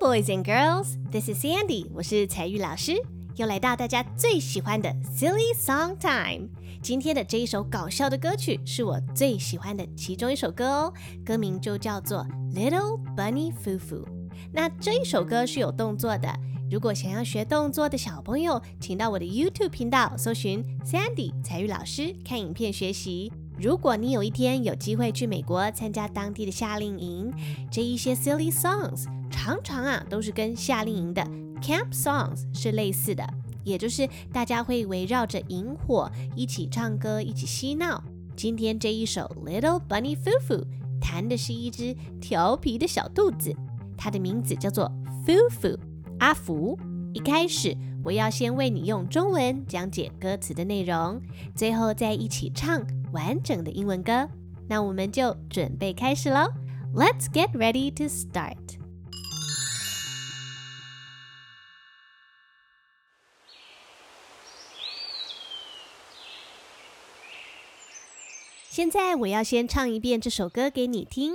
boys and girls, this is Sandy，我是彩玉老师，又来到大家最喜欢的 Silly Song Time。今天的这一首搞笑的歌曲是我最喜欢的其中一首歌哦，歌名就叫做 Little Bunny Foo Foo。那这一首歌是有动作的，如果想要学动作的小朋友，请到我的 YouTube 频道搜寻 Sandy 彩玉老师看影片学习。如果你有一天有机会去美国参加当地的夏令营，这一些 Silly Songs 常常啊都是跟夏令营的 Camp Songs 是类似的。也就是大家会围绕着萤火一起唱歌，一起嬉闹。今天这一首 Little Bunny Foo Foo 弹的是一只调皮的小兔子，它的名字叫做 Foo Foo 阿福。一开始我要先为你用中文讲解歌词的内容，最后再一起唱完整的英文歌。那我们就准备开始喽，Let's get ready to start。现在我要先唱一遍这首歌给你听。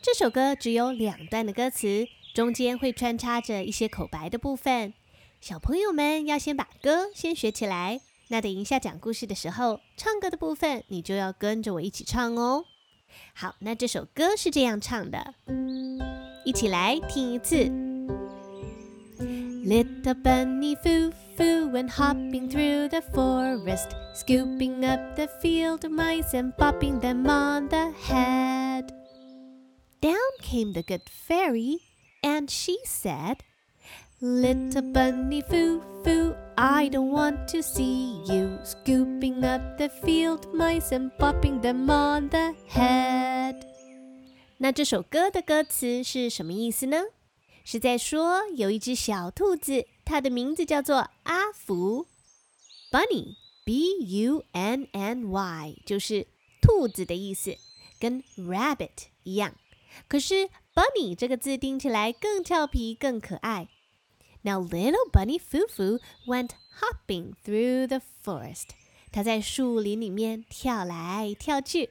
这首歌只有两段的歌词，中间会穿插着一些口白的部分。小朋友们要先把歌先学起来。那等一下讲故事的时候，唱歌的部分你就要跟着我一起唱哦。好，那这首歌是这样唱的，一起来听一次。Little bunny foo foo went hopping through the forest, scooping up the field mice and popping them on the head. Down came the good fairy, and she said, Little bunny foo foo, I don't want to see you scooping up the field mice and popping them on the head. 那这首歌的歌词是什么意思呢？ 是在说有一只小兔子，它的名字叫做阿福，Bunny，B-U-N-N-Y，就是兔子的意思，跟 rabbit 一样。可是 Bunny 这个字听起来更俏皮、更可爱。Now little bunny Fufu went hopping through the forest。它在树林里面跳来跳去。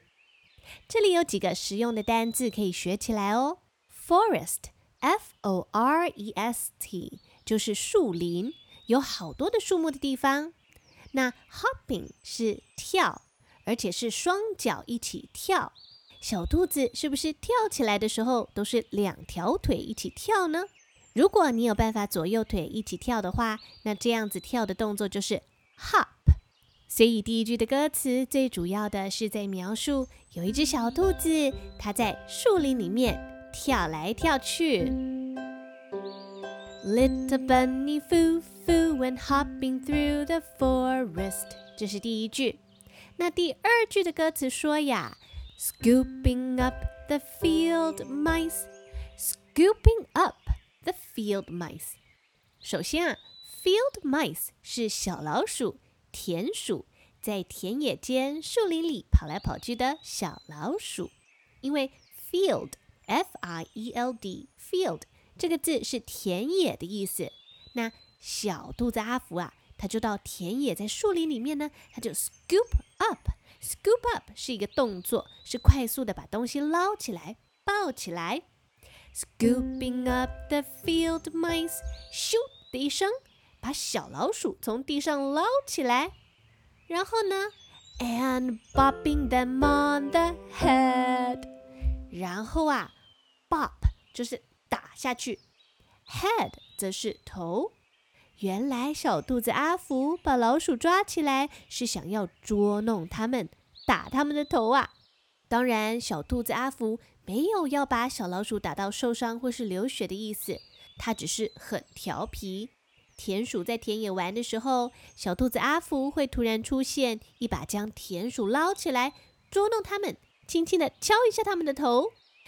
这里有几个实用的单字可以学起来哦，forest。F O R E S T 就是树林，有好多的树木的地方。那 hopping 是跳，而且是双脚一起跳。小兔子是不是跳起来的时候都是两条腿一起跳呢？如果你有办法左右腿一起跳的话，那这样子跳的动作就是 hop。所以第一句的歌词最主要的是在描述有一只小兔子，它在树林里面。跳来跳去，Little bunny foo foo went hopping through the forest。这是第一句。那第二句的歌词说呀，Scooping up the field mice，Scooping up the field mice。首先啊，field mice 是小老鼠、田鼠，在田野间、树林里跑来跑去的小老鼠。因为 field。 F-I-E-L-D，field 这个字是田野的意思。那小兔子阿福啊，他就到田野，在树林里面呢，他就 scoop up。scoop up 是一个动作，是快速的把东西捞起来、抱起来。Scooping up the field mice，咻的一声，把小老鼠从地上捞起来。然后呢，and bopping them on the head，然后啊。Bop 就是打下去，Head 则是头。原来小兔子阿福把老鼠抓起来，是想要捉弄它们，打它们的头啊！当然，小兔子阿福没有要把小老鼠打到受伤或是流血的意思，它只是很调皮。田鼠在田野玩的时候，小兔子阿福会突然出现，一把将田鼠捞起来，捉弄它们，轻轻地敲一下它们的头。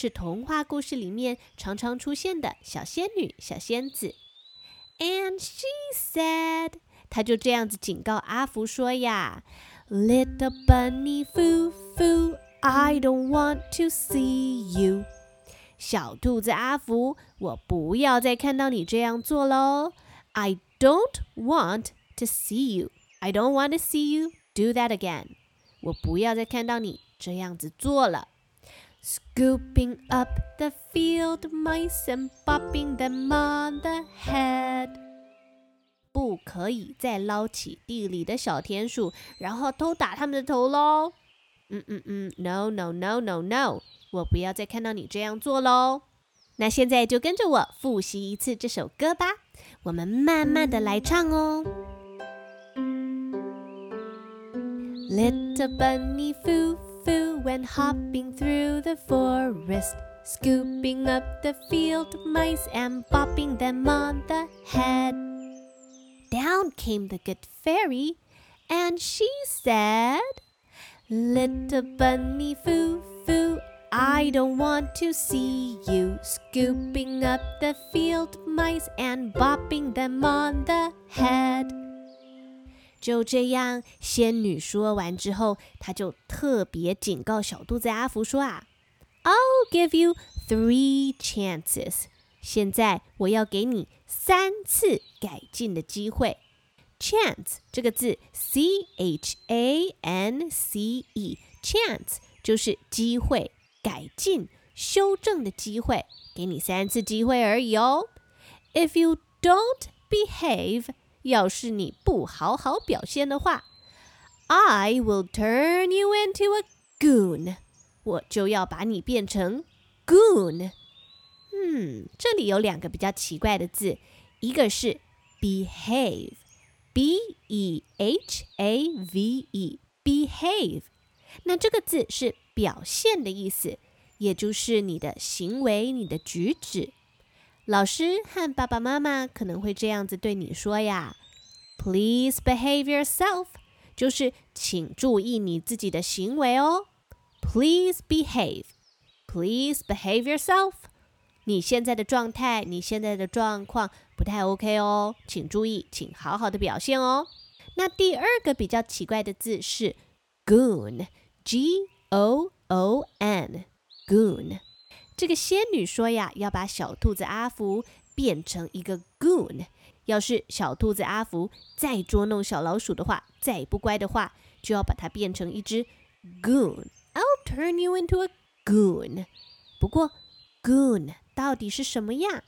是童话故事里面常常出现的小仙女、小仙子。And she said，她就这样子警告阿福说呀，Little bunny foo foo，I don't want to see you。小兔子阿福，我不要再看到你这样做喽。I don't want to see you. I don't want to see you do that again. 我不要再看到你这样子做了。Scooping up the field mice and bopping them on the head. 不可以再捞起地里的小田鼠，然后偷打他们的头喽。嗯嗯嗯，no no no no no，我不要再看到你这样做喽。那现在就跟着我复习一次这首歌吧，我们慢慢的来唱哦。Little bunny foo foo went hopping through the forest, scooping up the field mice and bopping them on the head. Down came the good fairy, and she said, Little bunny foo foo, I don't want to see you scooping up the field mice and bopping them on the head. 就这样，仙女说完之后，她就特别警告小兔子阿福说：“啊，I'll give you three chances。现在我要给你三次改进的机会。” Chance 这个字，C H A N C E，chance 就是机会、改进、修正的机会，给你三次机会而已哦。If you don't behave，要是你不好好表现的话，I will turn you into a goon，我就要把你变成 goon。嗯，这里有两个比较奇怪的字，一个是 behave。B E H A V E，behave，那这个字是表现的意思，也就是你的行为、你的举止。老师和爸爸妈妈可能会这样子对你说呀：“Please behave yourself”，就是请注意你自己的行为哦。Please behave，Please behave yourself。你现在的状态，你现在的状况不太 OK 哦，请注意，请好好的表现哦。那第二个比较奇怪的字是 goon，G O O N，goon。这个仙女说呀，要把小兔子阿福变成一个 goon。要是小兔子阿福再捉弄小老鼠的话，再不乖的话，就要把它变成一只 goon。I'll turn you into a goon。不过 goon。到底是什么样？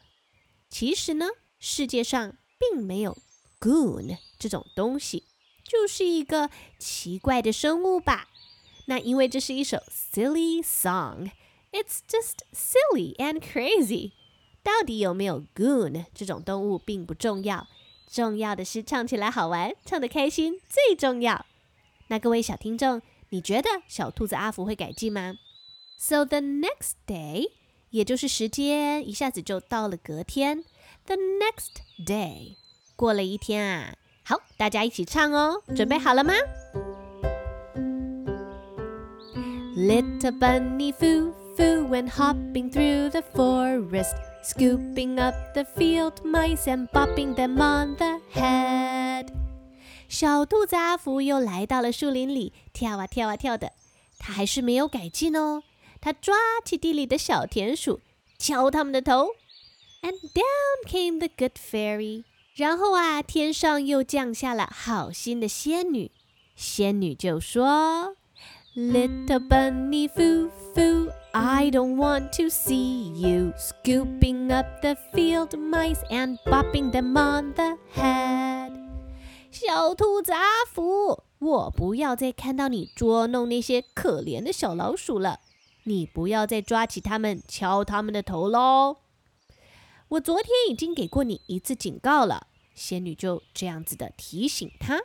其实呢，世界上并没有 goon 这种东西，就是一个奇怪的生物吧。那因为这是一首 silly song It's just silly and crazy。到底有没有 goon 这种动物并不重要，重要的是唱起来好玩，唱得开心最重要。那各位小听众，你觉得小兔子阿福会改进吗？So the next day. 也就是时间一下子就到了隔天，the next day，过了一天啊，好，大家一起唱哦，准备好了吗？Little bunny foo foo went hopping through the forest, scooping up the field mice and bopping them on the head。小兔子阿福又来到了树林里，跳啊跳啊跳的，它还是没有改进哦。他抓起地里的小田鼠，敲他们的头，and down came the good fairy。然后啊，天上又降下了好心的仙女。仙女就说：“Little bunny foo foo, I don't want to see you scooping up the field mice and bopping them on the head。”小兔子阿福，我不要再看到你捉弄那些可怜的小老鼠了。你不要再抓起他们，敲他们的头喽！我昨天已经给过你一次警告了。仙女就这样子的提醒他：“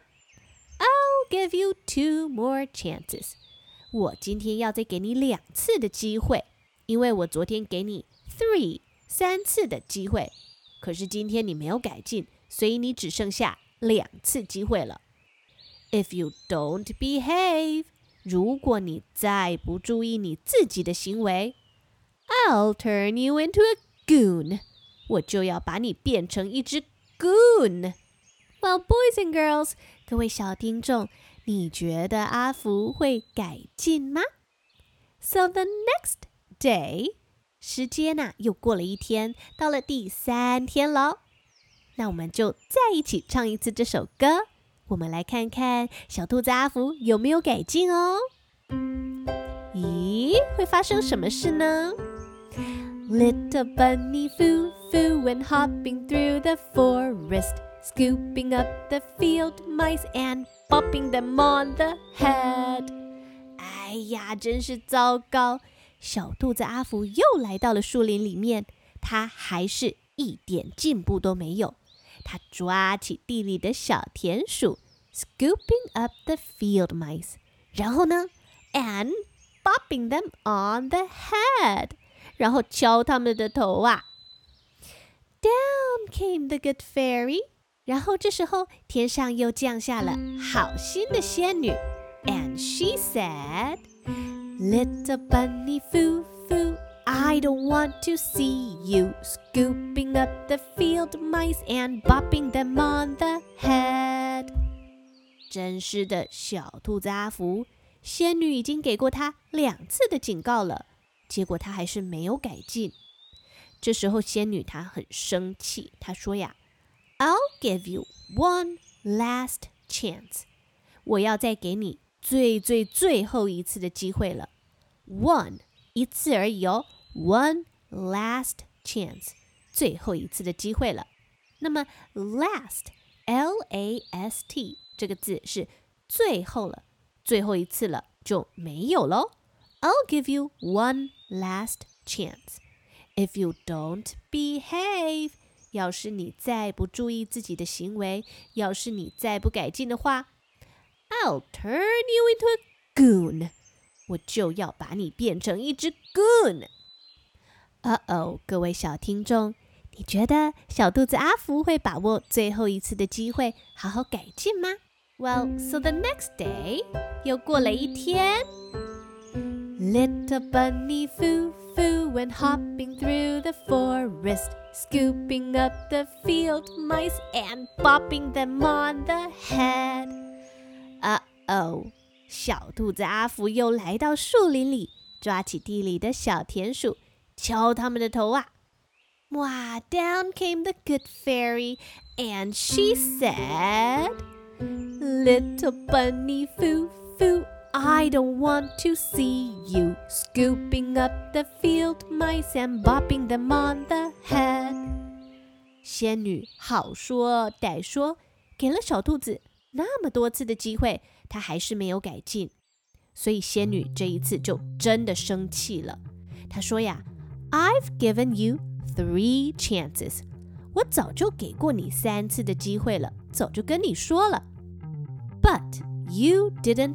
I'll give you two more chances。 我今天要再给你两次的机会，因为我昨天给你 three 三次的机会，可是今天你没有改进，所以你只剩下两次机会了。If you don't behave。”如果你再不注意你自己的行为，I'll turn you into a goon，我就要把你变成一只 goon。Well, boys and girls，各位小听众，你觉得阿福会改进吗？So the next day，时间呐又过了一天，到了第三天喽。那我们就再一起唱一次这首歌。我们来看看小兔子阿福有没有改进哦。咦，会发生什么事呢？Little bunny foo foo and hopping through the forest, scooping up the field mice and bopping them on the head。哎呀，真是糟糕！小兔子阿福又来到了树林里面，它还是一点进步都没有。他抓起地里的小田鼠，scooping up the field mice，然后呢，and bopping them on the head，然后敲他们的头啊。Down came the good fairy， 然后这时候天上又降下了好心的仙女，and she said，Little bunny foo foo。I don't want to see you scooping up the field mice and bopping them on the head。真是的，小兔子阿福，仙女已经给过他两次的警告了，结果他还是没有改进。这时候仙女她很生气，她说呀 ：“I'll give you one last chance，我要再给你最最最后一次的机会了，one 一次而已哦。” One last chance，最后一次的机会了。那么，last，L-A-S-T 这个字是最后了，最后一次了就没有喽。I'll give you one last chance. If you don't behave， 要是你再不注意自己的行为，要是你再不改进的话，I'll turn you into a goon，我就要把你变成一只 goon。哦哦，各位小听众，你觉得小兔子阿福会把握最后一次的机会，好好改进吗？Well, so the next day，又过了一天。Little bunny foo foo went hopping through the forest, scooping up the field mice and bopping them on the head. 哦哦，小兔子阿福又来到树林里，抓起地里的小田鼠。敲他们的头啊！哇，Down came the good fairy, and she said, "Little bunny foo foo, I don't want to see you scooping up the field mice and bopping them on the head." 仙女好说歹说，给了小兔子那么多次的机会，它还是没有改进，所以仙女这一次就真的生气了。她说呀。I've given you three chances. 我早就给过你三次的机会了，早就跟你说了。But you didn't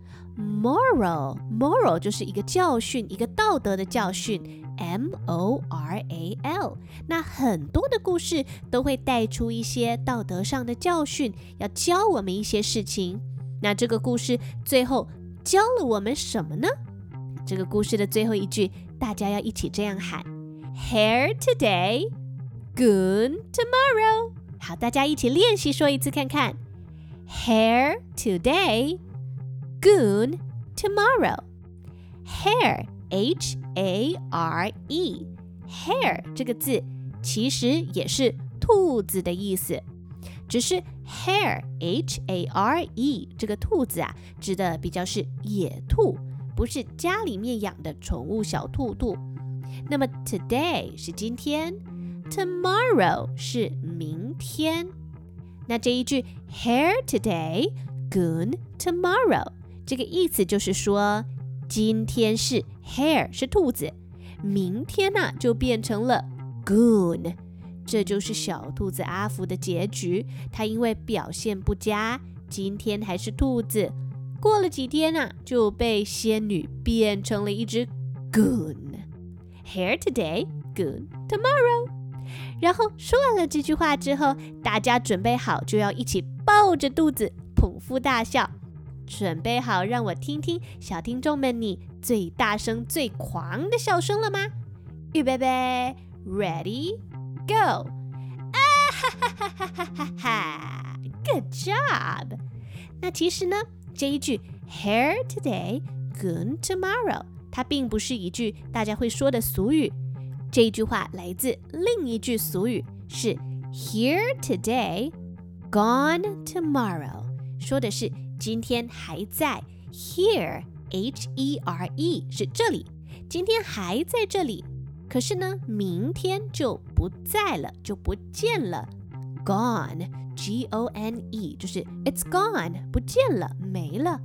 moral moral 就是一个教训，一个道德的教训，M O R A L。那很多的故事都会带出一些道德上的教训，要教我们一些事情。那这个故事最后教了我们什么呢？这个故事的最后一句。大家要一起这样喊：Hare today, good tomorrow。好，大家一起练习说一次看看：Hare today, goon tomorrow。Hare, H-A-R-E, hare 这个字其实也是兔子的意思，只是 hare, H-A-R-E 这个兔子啊，指的比较是野兔。不是家里面养的宠物小兔兔。那么 today 是今天，tomorrow 是明天。那这一句 hare today, goon tomorrow， 这个意思就是说，今天是 hare 是兔子，明天呢、就变成了 goon。这就是小兔子阿福的结局。他因为表现不佳，今天还是兔子，过了几天啊，就被仙女变成了一只 goon。Here today, goon tomorrow。然后说完了这句话之后，大家准备好就要一起抱着肚子捧腹大笑。准备好让我听听小听众们你最大声、最狂的笑声了吗？预备备，Ready。Go！啊哈哈哈哈哈哈哈！Good job！那其实呢，这一句 Here today, goon tomorrow，它并不是一句大家会说的俗语。这一句话来自另一句俗语，是 Here today, gone tomorrow，说的是 今天还在。Here，H-E-R-E，是这里，今天还在这里。可是呢，明天就不在了，就不见了。Gone，G-O-N-E，就是 It's gone，不见了，没了。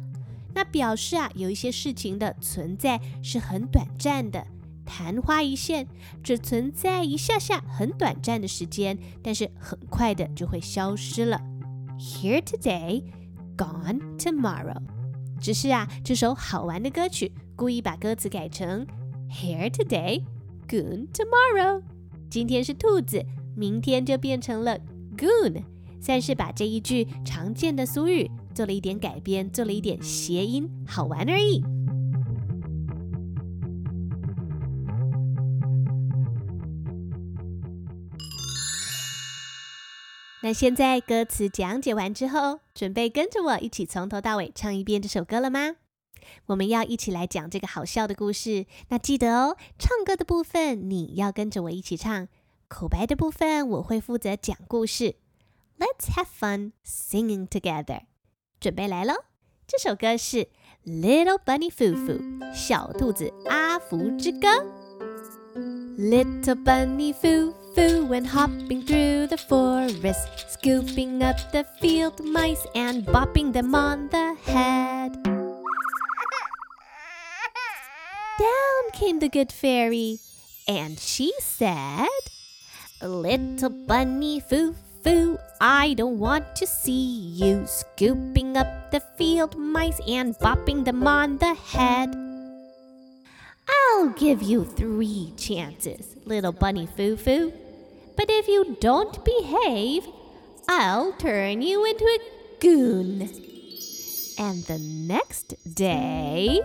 那表示啊，有一些事情的存在是很短暂的，昙花一现，只存在一下下很短暂的时间，但是很快的就会消失了。Here today, gone tomorrow。只是啊，这首好玩的歌曲故意把歌词改成 Here today。Goon tomorrow，今天是兔子，明天就变成了 goon，算是把这一句常见的俗语做了一点改编，做了一点谐音，好玩而已。那现在歌词讲解完之后，准备跟着我一起从头到尾唱一遍这首歌了吗？我们要一起来讲这个好笑的故事。那记得哦，唱歌的部分你要跟着我一起唱，口白的部分我会负责讲故事。Let's have fun singing together。准备来喽！这首歌是《Little Bunny Foo Foo》小兔子阿福之歌。Little bunny foo foo went hopping through the forest, scooping up the field mice and bopping them on the head. Down came the good fairy, and she said, Little bunny foo foo, I don't want to see you scooping up the field mice and bopping them on the head. I'll give you three chances, little bunny foo foo. But if you don't behave, I'll turn you into a goon. And the next day,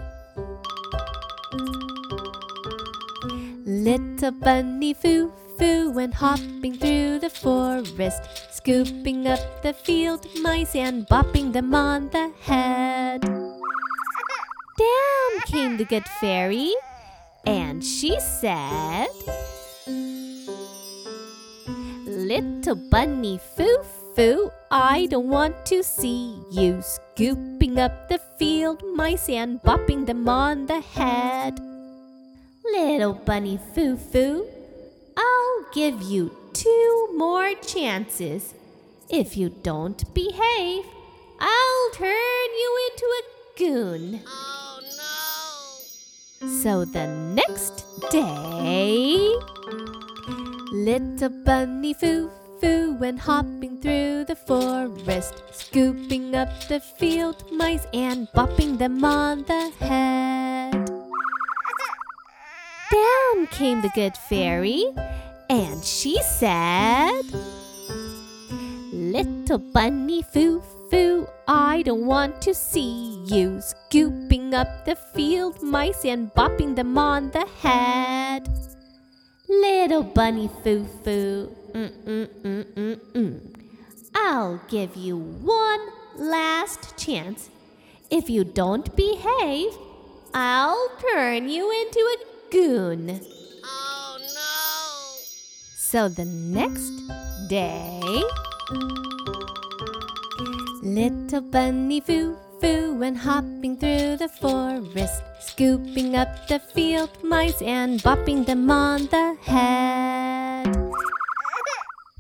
Little bunny foo foo went hopping through the forest, scooping up the field mice and bopping them on the head. Down came the good fairy, and she said, Little bunny foo foo, I don't want to see you scooping up the field mice and bopping them on the head. Little bunny foo foo, I'll give you two more chances. If you don't behave, I'll turn you into a goon. Oh no! So the next day, little bunny foo foo went hopping through the forest, scooping up the field mice and bopping them on the head. Down came the good fairy, and she said, Little bunny foo foo, I don't want to see you scooping up the field mice and bopping them on the head. Little bunny foo foo, mm mm mm mm mm. I'll give you one last chance. If you don't behave, I'll turn you into a goon. Oh no! So the next day, little bunny foo foo went hopping through the forest, scooping up the field mice and bopping them on the head.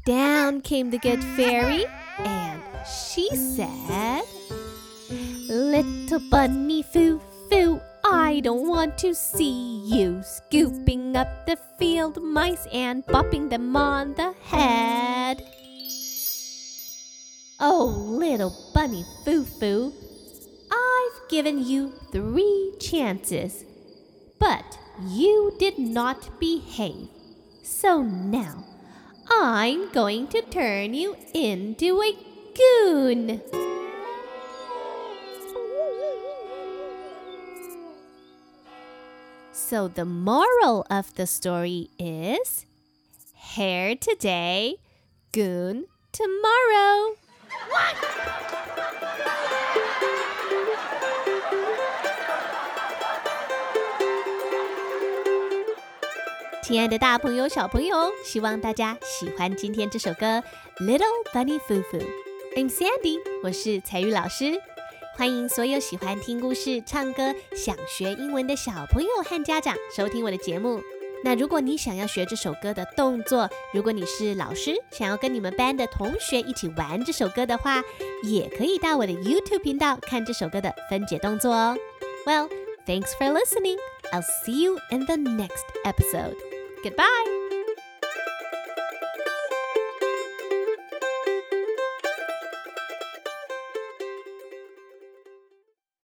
Down came the good fairy, and she said, Little bunny foo foo, I don't want to see you scooping up the field mice and bopping them on the head. Oh, little bunny foo foo, given you three chances, but you did not behave. So now I'm going to turn you into a goon. So the moral of the story is hair today, goon tomorrow. What? 亲爱的大朋友、小朋友，希望大家喜欢今天这首歌《Little Bunny Foo Foo》。I'm Sandy，我是彩玉老师。欢迎所有喜欢听故事、唱歌、想学英文的小朋友和家长收听我的节目。那如果你想要学这首歌的动作，如果你是老师，想要跟你们班的同学一起玩这首歌的话，也可以到我的 YouTube 频道看这首歌的分解动作哦。Well, thanks for listening. I'll see you in the next episode. Goodbye.